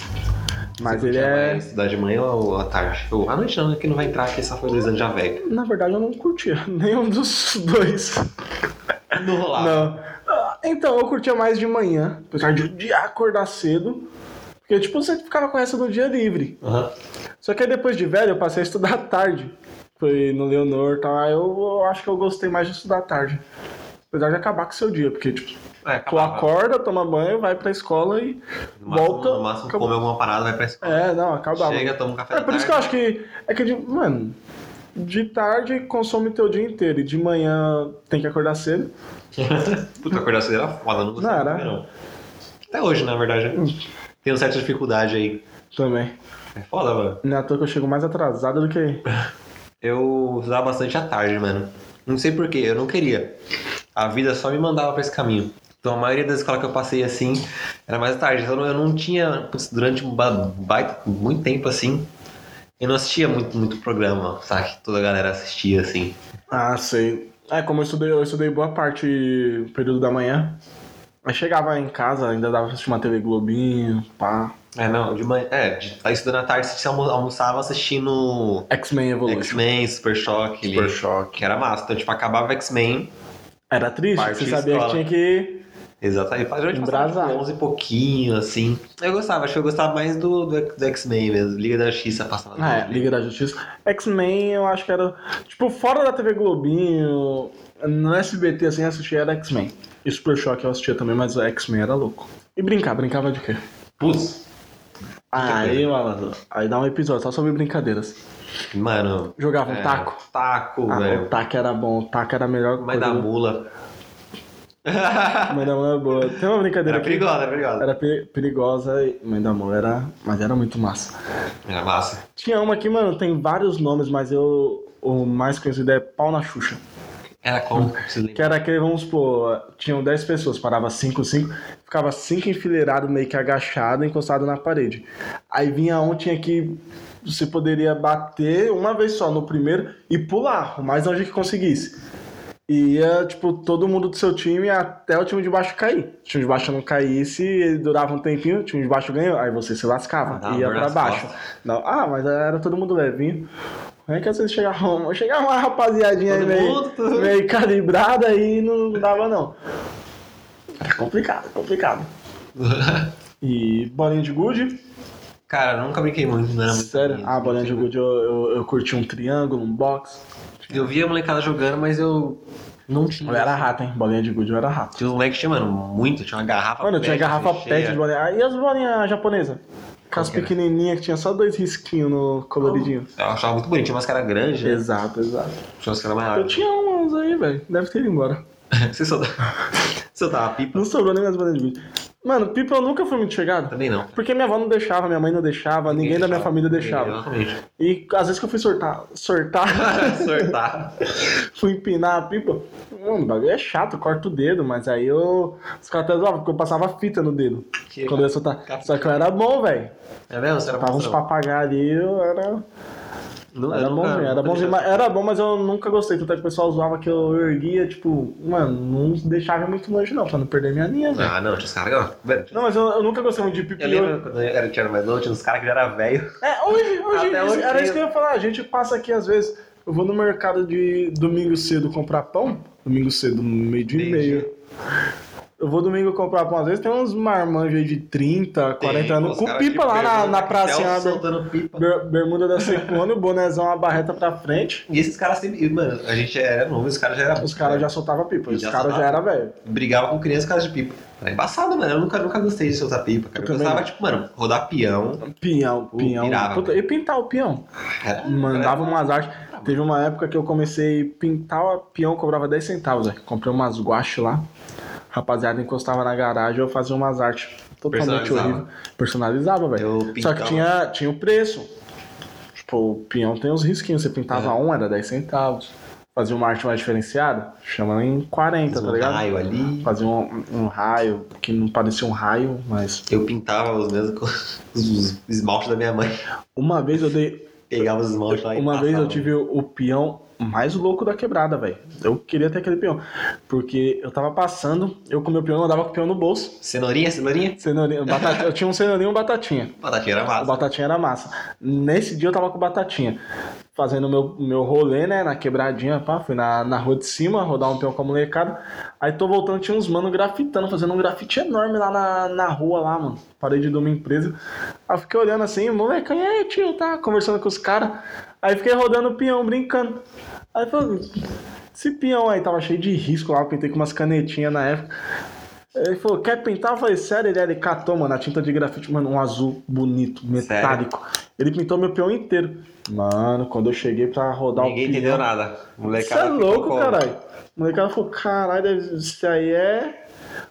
Mas Você ele é. Estudar de manhã ou à tarde? Ou à noite não, né? Que não vai entrar aqui, só foi dois anos já velho. Na verdade, eu não curtia nenhum dos dois. Não rolava. Não. Ah, Então, eu curtia mais de manhã, apesar de odiar acordar cedo. Porque, tipo, você ficava com essa do dia livre. Aham. Só que aí depois de velho, eu passei a estudar à tarde. Foi no Leonor e tal. Aí eu, eu acho que eu gostei mais de estudar à tarde. Apesar de acabar com o seu dia, porque, tipo, É, tu acorda, toma banho, vai pra escola e No máximo, volta. No máximo, acabou. come alguma parada, vai pra escola. É, não, acabava. Chega, toma um café É por isso que eu tarde. acho que. É que, de, mano, de tarde consome teu dia inteiro. E de manhã tem que acordar cedo. Puta, acordar cedo era foda, não gostava Não, era. não. Até hoje, na verdade. Tenho certa dificuldade aí. Também. É foda, mano. Não é à toa que eu chego mais atrasado do que. Eu usava bastante à tarde, mano. Não sei porquê, eu não queria. A vida só me mandava pra esse caminho. Então a maioria das escolas que eu passei assim era mais à tarde. Então eu não tinha, durante um ba- baita, muito tempo assim, eu não assistia muito, muito programa, sabe? Que toda a galera assistia assim. Ah, sei. É, como eu estudei, eu estudei boa parte do período da manhã. Aí chegava em casa, ainda dava pra assistir uma TV Globinho, pá. É, não, de manhã. É, de, tá estudando à tarde, você almo- almoçava assistindo X-Men Evolution. X-Men, Super Choque. Super Choque. Que era massa. Então, tipo, acabava X-Men. Era triste, você sabia escola. que tinha que. Exatamente. Geralmente passava Embrasar. tipo, 11 e pouquinho, assim. Eu gostava, acho que eu gostava mais do, do, do X-Men mesmo. Liga da Justiça passava. Ah, é, Liga da Justiça. X-Men, eu acho que era. Tipo, fora da TV Globinho, no SBT, assim, assistia era X-Men. E Super Choque eu assistia também, mas o X-Men era louco. E brincar, brincava de quê? Putz. Aí, malandro, aí dá um episódio só sobre brincadeiras. Mano. Jogava um é, taco. Taco, Ah, velho. o taco era bom, o taco era melhor Mas da mula. Mãe da mula era boa. Tem uma brincadeira Era aqui. perigosa, era perigosa. Era pe- perigosa e Mãe da mula era. Mas era muito massa. Era massa. Tinha uma aqui, mano, tem vários nomes, mas eu. O mais conhecido é pau na Xuxa. Era como? Lembra? Que era aquele, vamos supor, tinham 10 pessoas, parava 5, 5, ficava 5 enfileirado, meio que agachado, encostado na parede. Aí vinha um, tinha que. Você poderia bater uma vez só no primeiro e pular, o mais longe que conseguisse. E ia, tipo, todo mundo do seu time até o time de baixo cair. O time de baixo não caísse, ele durava um tempinho, o time de baixo ganhou, aí você se lascava, Dava ia pra baixo. Não, ah, mas era todo mundo levinho. É que às vezes chegava uma, chegava uma rapaziadinha aí meio, meio calibrada e não dava não. Era complicado, complicado. E bolinha de gude? Cara, nunca brinquei muito, não era muito. Sério? Ah, bolinha de gude eu, eu, eu curti um triângulo, um box. Eu via a molecada jogando, mas eu não tinha. Eu era rato, hein? Bolinha de gude eu era rato. Tinha os moleques mano, muito. Tinha uma garrafa Mano, tinha pet, garrafa assim, pet cheia. de bolinha. E as bolinhas japonesas? Aquelas Qual que era? pequenininhas que tinha só dois risquinhos no coloridinho. Eu achava muito bonito. Tinha umas caras grandes, né? Exato, exato. Tinha umas caras Eu maiores. tinha uns aí, velho. Deve ter ido embora. Você soltava... Você soltava pipa? Não sobrou nem mais bolinhas de gude. Mano, pipa eu nunca fui muito chegado. Também não. Porque minha avó não deixava, minha mãe não deixava, ninguém, da minha família deixava. Exatamente. E às vezes que eu fui sortar, sortar, Sortar. fui empinar a pipa, mano, o bagulho é chato, corta o dedo, mas aí eu. Os caras até zoavam, porque eu passava fita no dedo. Que quando eu ia soltar. Só que eu era bom, velho. É mesmo? Você era Tava uns papagaios ali, eu era. Não, Era bom, era bom, era bom, mas eu nunca gostei. Tanto é que o pessoal zoava que eu erguia, tipo, mano, não deixava muito longe não, pra não perder minha linha, velho. Ah, não, tinha os caras. Velho, Não, mas eu, eu nunca gostei muito de pipa. Eu lembro quando eu era, tinha mais novo, tinha uns caras que já era velho. É, hoje, hoje, hoje era isso que eu ia falar. A gente passa aqui às vezes. Eu vou no mercado de domingo cedo comprar pão. Domingo cedo, meio dia e meio. Eu vou domingo comprar pão. Às vezes tem uns marmanjos aí de 30, 40 anos, Os com caras pipa lá na, bermuda na com pracinha. Soltando pipa. ber- bermuda da Secone, bonézão, uma barreta pra frente. E esses caras sempre. Mano, a gente era novo, os caras já eram. Os caras já soltavam pipa. Os caras já eram velho. Brigava com crianças por causa de pipa. Era embaçado, mano. Eu nunca, nunca gostei de soltar pipa, cara. Eu Eu, gostava, tipo, mano, rodar peão. Pinhão, pinhão. pirava, Puta, e pintar o peão. Cara, Mandava era- umas artes. Teve uma época que eu comecei a pintar o peão, cobrava 10 centavos. Comprei umas guache lá. Rapaziada encostava na garagem, eu fazia umas artes totalmente horríveis. Personalizava, velho. Só que tinha, tinha o preço. Tipo, o peão tem os risquinhos. Você pintava É. um, era 10 centavos. Fazia uma arte mais diferenciada, chama em 40, Fiz tá um ligado? raio ali. Fazia um, um raio, que não parecia um raio, mas. Eu pintava os mesmos com os esmaltes da minha mãe. Uma vez eu dei. Pegava os esmaltes lá e Uma vez eu tive o peão mais louco da quebrada, velho. Eu queria ter aquele peão. Porque eu tava passando, eu com meu peão, andava com o peão no bolso. Cenourinha, cenourinha? Cenourinha, batata, eu tinha um cenourinho e um batatinha. Batatinha era O massa. batatinha era massa. Nesse dia eu tava com batatinha. Fazendo meu, meu rolê, né? Na quebradinha, pá. Fui na, na rua de cima, rodar um peão com a molecada. Aí tô voltando, tinha uns mano grafitando, fazendo um grafite enorme lá na, na rua lá, mano. Parede de uma empresa. Aí eu fiquei olhando assim, moleque, e aí, tio, tá conversando com os caras. Aí fiquei rodando o peão, brincando. Aí falou, esse peão aí tava cheio de risco lá, eu pintei com umas canetinhas na época. Ele falou, quer pintar? Eu falei, sério? Ele, ele catou, mano, a tinta de grafite, mano, um azul bonito, metálico. Ele pintou meu peão inteiro. Mano, quando eu cheguei pra rodar Ninguém o peão... entendeu nada. Você Molecada é louco, caralho. O molecada falou, caralho, isso aí é...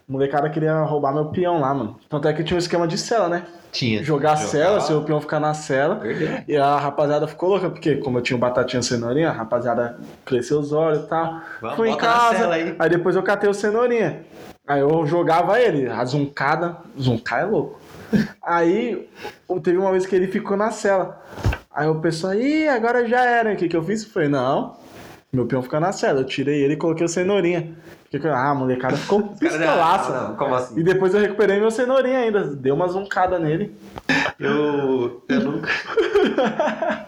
O molecada queria roubar meu peão lá, mano. Tanto é que tinha um esquema de cela, né? Tinha. Jogar a cela, seu peão ficar na cela. E a rapaziada ficou louca, porque como eu tinha um batatinha cenourinha, a rapaziada cresceu os olhos e tal. Vamos, Fui em casa, aí. aí depois eu catei o cenourinha. Aí eu jogava ele, a zuncada. Zuncar é louco. Aí teve uma vez que ele ficou na cela. Aí o pessoal, ih, agora já era. O que, que eu fiz? Foi, não. Meu peão fica na cela. Eu tirei ele e coloquei o cenourinha. Fiquei, ah, molecada ficou pistolaça. não, não, como assim? E depois eu recuperei meu cenourinha ainda. Dei uma zoncada nele. Eu. Eu nunca.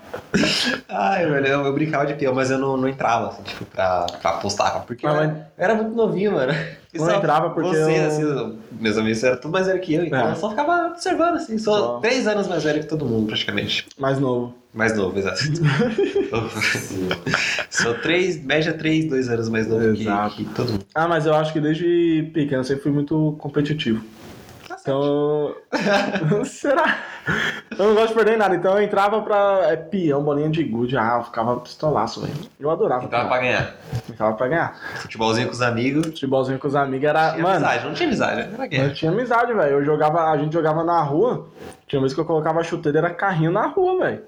Ai, velho, eu, eu brincava de peão, mas eu não, não entrava, assim, tipo, pra, pra apostar. Porque Ah, eu, mas- era, eu era muito novinho, mano. E Não entrava porque Você, eu- assim, meus amigos eram tudo mais velho que eu, então É. eu só ficava observando, assim. Sou Só. três anos mais velho que todo mundo, praticamente. Mais novo. Mais novo, exato. Sou três, média três, dois anos mais novo que, Exato. que todo mundo. Ah, mas eu acho que desde pequeno eu sempre fui muito competitivo. Então. Será? Eu não gosto de perder nada. Então eu entrava pra é, peão, bolinha de gude. Ah, eu ficava pistolaço, velho. Eu adorava. Entrava pra ganhar. Ficava pra ganhar. Futebolzinho com os amigos. Futebolzinho com os amigos era. Tinha mano, amizade, não tinha amizade, era eu guerra. tinha amizade, velho. Eu jogava, a gente jogava na rua. Tinha vez que eu colocava chuteira, era carrinho na rua, velho.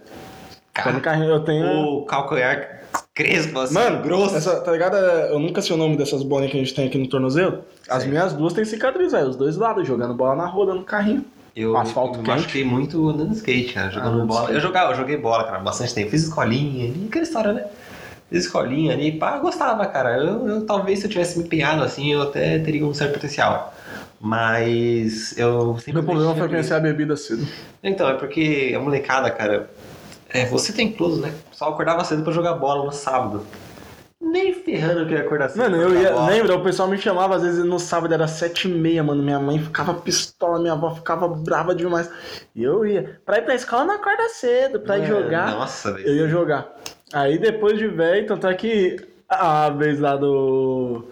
Carrinho, eu tenho. o calcanhar crespo, assim, Mano, grosso. Essa, tá ligado? Eu nunca sei o nome dessas bolinhas que a gente tem aqui no tornozelo. As Sei. minhas duas têm cicatriz, velho. Os dois lados, jogando bola na rua, dando carrinho. Eu Asfalto quente. machuquei muito andando skate, cara, jogando de bola. skate. Eu jogava, eu joguei bola, cara, bastante tempo. Fiz escolinha, aquela história, né? Fiz escolinha ali, pá, eu gostava, cara. Eu, eu- talvez se eu tivesse me empenhado assim, eu até teria um certo potencial. Mas eu sempre. Meu problema foi conhecer a bebida cedo. Então, é porque a molecada, cara. É, você tem close, né? Só acordava cedo pra jogar bola no sábado. Nem ferrando que eu ia acordar cedo. Mano, eu ia. Lembra? O pessoal me chamava, às vezes no sábado era sete e meia, mano. Minha mãe ficava pistola, minha avó ficava brava demais. E eu ia. Pra ir pra escola não acorda cedo, pra ir É, jogar. Nossa, velho. Eu ia jogar. Aí depois de velho, tanto é que a vez lá do.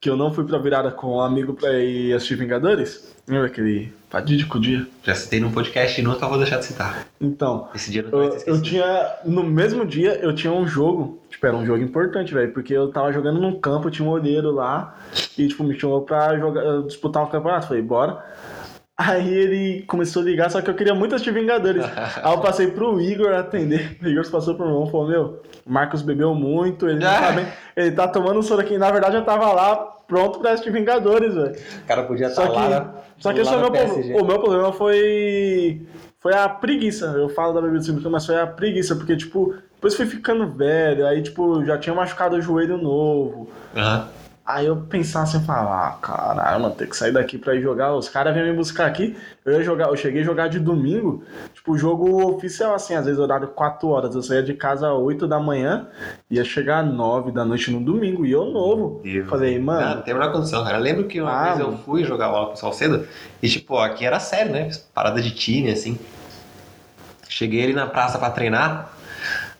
Que eu não fui pra virada com um amigo pra ir assistir Vingadores. Lembra aquele fatídico dia? Já citei num podcast e nunca vou deixar de citar. Então, Esse dia não eu, eu tinha. No mesmo dia, eu tinha um jogo. Tipo, era um jogo importante, velho. Porque eu tava jogando num campo, tinha um olheiro lá. E, tipo, me chamou pra jogar, disputar um campeonato. Falei, bora. Aí ele começou a ligar, só que eu queria muito assistir Vingadores. Aí eu passei pro Igor atender. O Igor passou pro meu irmão e falou: Meu, o Marcos bebeu muito, ele não tá bem. Ele tá tomando soro aqui. Na verdade, eu tava lá pronto pra assistir Vingadores, velho. O cara podia estar que, lá. só que esse é o meu problema. O meu problema foi. Foi a preguiça. Eu falo da bebida cítrica, mas foi a preguiça, porque, tipo, depois fui ficando velho, aí, tipo, já tinha machucado o joelho novo. Aham. Aí eu pensava assim, falar, ah, caralho, mano, tem que sair daqui pra ir jogar. Os caras vêm me buscar aqui. Eu ia jogar, eu cheguei a jogar de domingo, tipo, o jogo oficial, assim, às vezes horário 4 horas. Eu saía de casa às 8 da manhã, ia chegar às 9 da noite no domingo, e eu novo. Deus. Falei, mano, não tem a menor condição, cara. Eu lembro que uma Ah, vez eu fui jogar bola com o pessoal cedo e, tipo, aqui era sério, né? Parada de time, assim. Cheguei ali na praça pra treinar,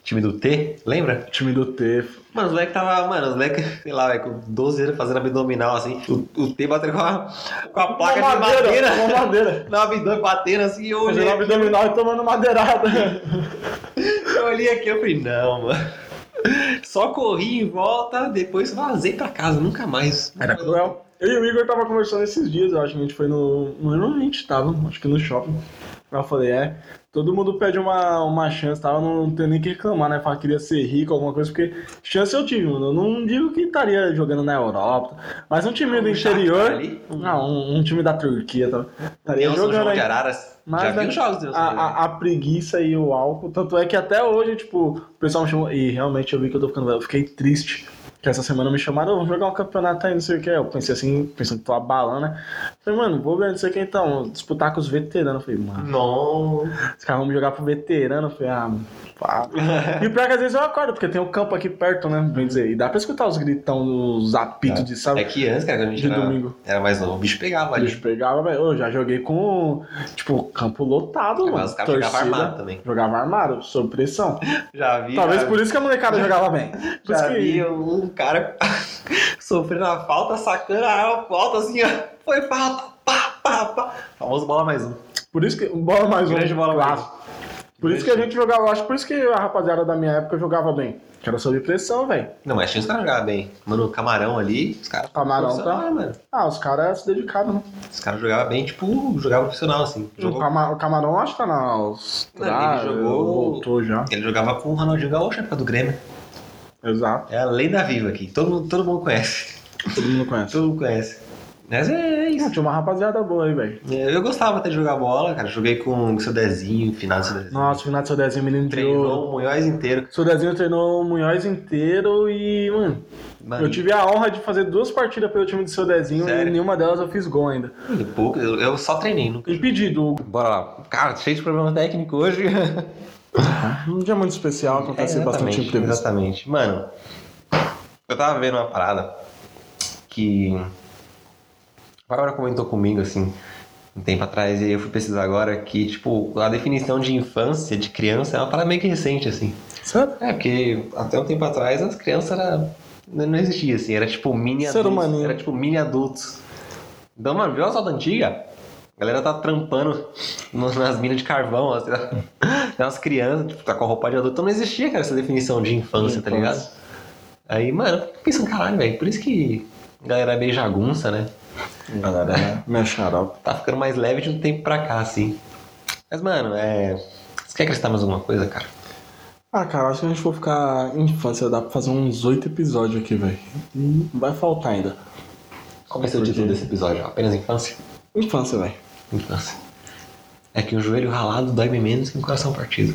time do T, lembra? time do T. Mano, os moleques tava, mano, os moleques, sei lá, velho, com 12 anos fazendo abdominal, assim. O, o T batendo com a, com a placa Uma de madeira, Uma madeira. no abdômen batendo assim, eu olhei, Fazendo abdominal e tomando madeirada. eu olhei aqui, eu falei, não, mano. Só corri em volta, depois vazei pra casa, nunca mais. Era cruel. Eu e o Igor tava conversando esses dias, eu acho que a gente foi no. Não lembro onde a gente tava, acho que no shopping. Eu falei, é, todo mundo pede uma, uma chance, tava, não tem nem que reclamar, né? Falar que queria ser rico, alguma coisa, porque chance eu tive, mano. Eu não digo que estaria jogando na Europa, mas um time do interior. Ali? Não, um, um time da Turquia, tá? Estaria jogando João aí. de Araras. Mas, Já vi né, os jogos São A, a, a preguiça e o álcool. Tanto é que até hoje, tipo, o pessoal me chamou. E realmente eu vi que eu tô ficando velho. Eu fiquei triste. Que essa semana me chamaram, "Ô, vamos jogar um campeonato aí, não sei o que. Eu pensei assim, pensando que tô abalando, né? Falei, mano, vou ver, não sei o que então. Disputar com os veteranos. Eu falei, mano, Não. os caras vão me jogar pro veterano. Eu falei, ah, mano, pá. E pior que às vezes eu acordo, porque tem um campo aqui perto, né? Bem dizer. E dá pra escutar os gritão, os apitos de sábado. É que antes, cara, quando a gente era, domingo. era mais novo, o bicho pegava O ali. bicho pegava, velho. Eu já joguei com, tipo, campo lotado, mano. Mas os caras jogavam armado também. Jogava armado, sob pressão. Já vi. Talvez já, por isso que a molecada jogava bem. Por já isso vi que... cara sofrendo a falta, sacando a falta assim, ó. Foi falta, pá, pá, pá. Famoso bola mais um. Por isso que. Bola mais um. Grande bola mais. Por isso que a gente jogava, acho por isso que a rapaziada da minha época jogava bem. Que era sob pressão, velho. Não, mas tinha os caras jogavam bem. Mano, o Camarão ali, os caras. Camarão tá- profissional, mano. Ah, os caras se dedicaram, né? Os caras jogavam bem, tipo, jogavam profissional, assim. O, Jogou- Cama- o Camarão acho que tá na Austrália. Ele jogou- Voltou já. Ele jogava com o Ronaldinho Gaúcho, época do Grêmio. Exato. É a lenda viva aqui. Todo mundo, todo mundo conhece. Todo mundo conhece. Todo mundo conhece. Mas é isso. Não, tinha uma rapaziada boa aí, velho. Eu gostava até de jogar bola, cara. Joguei com o seu Dezinho, final do seu Dezinho. Nossa, o final do seu desenho, menino de ouro. Treinou o Munhoz inteiro. Seu desenho treinou o Munhoz inteiro e, mano, Mano, eu tive a honra de fazer duas partidas pelo time do seu desenho Sério? e nenhuma delas eu fiz gol ainda. pouco, eu, eu só treinei, nunca. Impedido. Bora lá. Cara, cheio de problema técnico hoje. Um dia muito especial, acontece É, bastante imprevisto. Exatamente. Mano, eu tava vendo uma parada que. A Bárbara comentou comigo, assim, um tempo atrás, e eu fui pesquisar agora que, tipo, a definição de infância, de criança, é uma parada meio que recente, assim. Sério? É, porque até um tempo atrás as crianças era... não não existia, assim, era tipo mini Ser adultos. humaninho. Era tipo mini adultos. Então, mano, viu a salda antiga? A galera tá trampando nas minas de carvão, assim, tem umas crianças, tipo, tá com a roupa de adulto. Então não existia, cara, essa definição de infância, tá ligado? Infância. Aí, mano, eu pensando, caralho, velho, por isso que a galera é meio jagunça, né? Galera, minha xarope. Tá ficando mais leve de um tempo pra cá, assim. Mas, mano, é. Você quer acrescentar mais alguma coisa, cara? Ah, cara, acho que a gente for ficar em infância, dá pra fazer uns oito episódios aqui, velho. Vai faltar ainda. Qual vai ser o título desse episódio? Apenas infância? Infância, velho. Infância. É que um joelho ralado dói menos que um coração partido.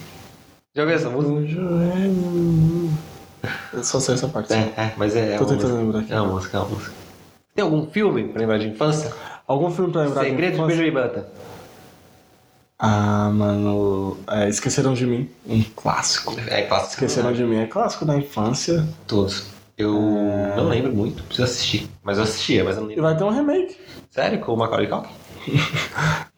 Já ouviu essa música? Um joelho. Eu só sei essa parte. É, é, mas é, é Tô tentando música. lembrar aqui. É uma música, é uma música. Tem algum filme pra lembrar de infância? Algum filme pra lembrar? de Segredo de infância? Benjamin Button. Ah, mano. É, Esqueceram de mim. Um clássico. É clássico. Esqueceram de mim. É clássico da infância. Todos. Eu não lembro muito, preciso assistir. Mas eu assistia, mas eu não E lembro. vai ter um remake. Sério? Com o Macaulay Culkin?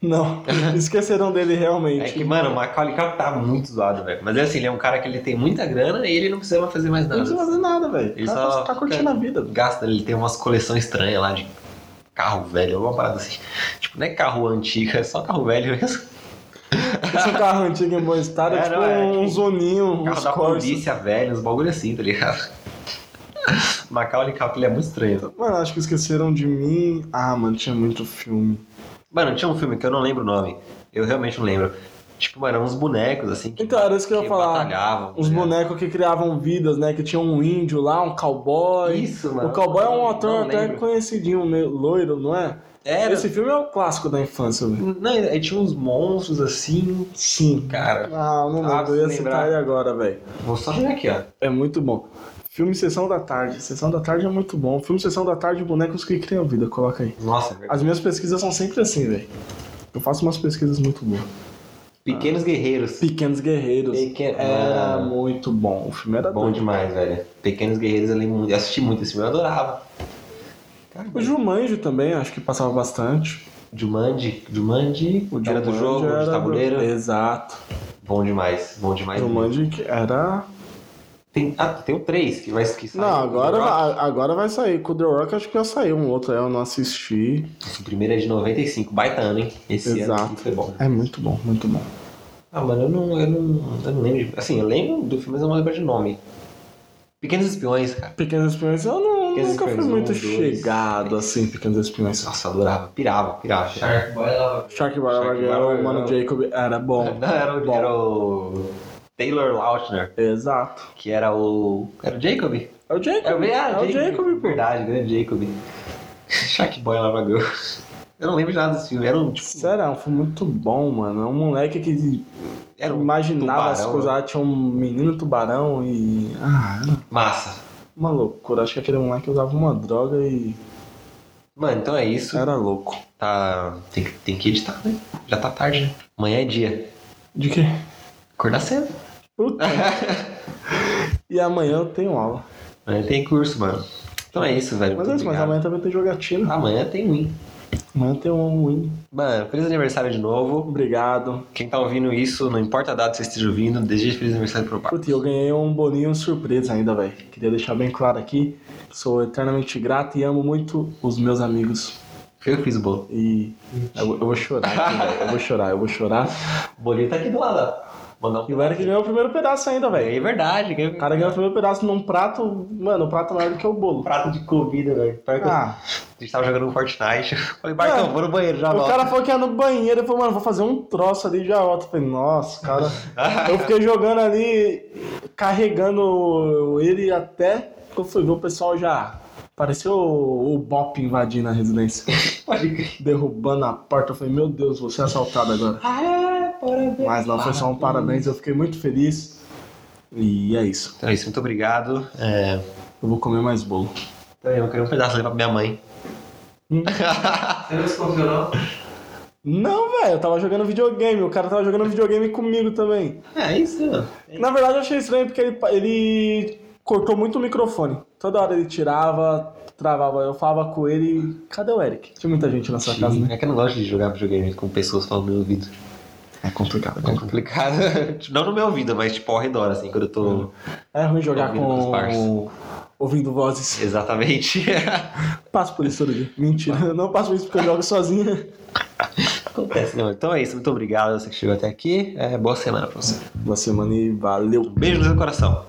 Não. Esqueceram dele realmente. É que, mano, o Macaulay Culkin tá muito zoado, velho. Mas é assim, ele é um cara que ele tem muita grana e ele não precisa mais fazer mais Não nada. precisa fazer nada, velho. Ele só tá, tá curtindo a vida. Gasta, ele tem umas coleções estranhas lá de carro velho, alguma parada assim. Tipo, não é carro antigo, é só carro velho mesmo. Esse é um carro antigo em bom estado, é, É, tipo não, é, um tipo, zoninho, Carro uns da Corsa. polícia velho, uns bagulho assim, tá ligado? Macaulay Culkin, é muito estranho. Mano, acho que esqueceram de mim. Ah, mano, tinha muito filme. Mano, tinha um filme que eu não lembro o nome. Eu realmente não lembro. Tipo, mano, eram uns bonecos assim que, Então, era isso que eu ia falar. tá ligado? bonecos que criavam vidas, né? Que tinha um índio lá, um cowboy. Isso, mano. O cowboy é um Não ator até lembro. conhecidinho, meio loiro, não é? Era. Esse filme é o clássico da infância, velho. Não, aí tinha uns monstros assim. Sim. Cara, Ah, eu não Ah, lembro. Eu ia se citar lembrar. ele agora, velho. vou só jogar aqui, ó. É muito bom. Filme Sessão da Tarde. Sessão da Tarde é muito bom. Filme Sessão da Tarde, bonecos que criam vida. Coloca aí. Nossa, é. As minhas pesquisas são sempre assim, velho. Eu faço umas pesquisas muito boas. Pequenos Guerreiros. Pequenos Guerreiros. Pequen- Era Mano. muito bom. O filme era Bom doido. demais, velho. Pequenos Guerreiros, eu, lembro eu assisti muito esse filme, eu adorava. Cara, O Jumanji também, acho que passava bastante. Jumanji, Jumanji, O era do Jumanji jogo, era de do- tabuleiro. Exato. Bom demais, bom demais. Jumanji que era... Tem, ah, tem o 3 que vai que saiu, Não, agora, agora vai sair. Com o The Rock acho que vai sair um outro aí, eu não assisti. O primeiro é de 95, baita ano, hein? Esse Exato. ano foi bom. É muito bom, muito bom. Ah, mano, eu não, eu não, eu não lembro. de- Assim, eu lembro do filme, mas eu não lembro de nome. Pequenos Espiões, cara. Pequenos Espiões, eu não, Pequenos nunca fui muito um, dois, chegado assim, Pequenos Espiões. Nossa, eu adorava. Pirava, pirava. Shark Boy lá. Shark Barbara, Shark o Mano. Jacob, era bom. Não, era o, Bom. era o Taylor Lautner, Exato. que era o. Era o Jacob? É o Jacob. É o, é o Jacob. Verdade, grande Jacob. Shark Boy Lava Girl. Eu não lembro de nada desse filme. Era um tipo. Sério, é um filme muito bom, mano. É um moleque que Era um imaginava as tubarão, coisas. lá, Tinha um menino tubarão e. Ah, era Massa. uma loucura. Acho que aquele moleque usava uma droga e Mano, então é isso. era louco. Tá. Tem, que- tem que editar, né? Já tá tarde, né? Amanhã é dia. De quê? Acordar cedo. Puta. e amanhã eu tenho aula. Amanhã tem curso, mano. Então é isso, velho. Mas é isso, mas amanhã também tem jogatina. Amanhã tem win. Amanhã tem um win. Mano, feliz aniversário de novo. Obrigado. Quem tá ouvindo isso, não importa a data que você esteja ouvindo, deseje feliz aniversário pro pai. Putz, eu ganhei um boninho surpresa ainda, velho. Queria deixar bem claro aqui. Sou eternamente grato e amo muito os meus amigos. Eu fiz o bolo. E eu, eu vou chorar aqui, velho. Eu vou chorar, eu vou chorar. O bolinho tá aqui do lado. Mandar um E o Eric ganhou o primeiro pedaço ainda, velho. É verdade. O cara ganhou o primeiro pedaço num prato, mano, o prato maior do que o bolo. prato de comida, velho. Ah, A gente tava jogando um Fortnite. Falei, Bartão, É. vou no banheiro, já o volto. cara falou que ia no banheiro e falou, mano, vou fazer um troço ali já volto. Eu falei, nossa, cara. Eu fiquei jogando ali, carregando ele até eu fui ver o pessoal já Pareceu o, o Bop invadindo a residência. Pode crer. Derrubando a porta. Eu falei, meu Deus, vou ser assaltado agora. Parabéns. Mas não, foi só um parabéns. Eu fiquei muito feliz. E é isso. Então é isso, muito obrigado. É... Eu vou comer mais bolo. Eu queria um pedaço ali pra minha mãe. Hum. Você não desconfiou, não? Não, velho, eu tava jogando videogame. O cara tava jogando videogame comigo também. É isso. Na verdade, eu achei estranho porque ele, ele cortou muito o microfone. Toda hora ele tirava, travava. Eu falava com ele. Cadê o Eric? Tinha muita gente na sua casa, né? É que eu não gosto de jogar videogame com pessoas falando no meu ouvido. É complicado. É complicado. não no meu ouvido, mas tipo ao redor, assim, quando eu tô. É ruim jogar Ouvindo com. parça. ouvindo vozes. Exatamente. Passo por isso todo dia. Mentira, eu não passo por isso porque eu jogo sozinho. Acontece, não. Então é isso, muito obrigado você que chegou até aqui. É, boa semana pra você. Boa semana e valeu. Beijo no seu coração.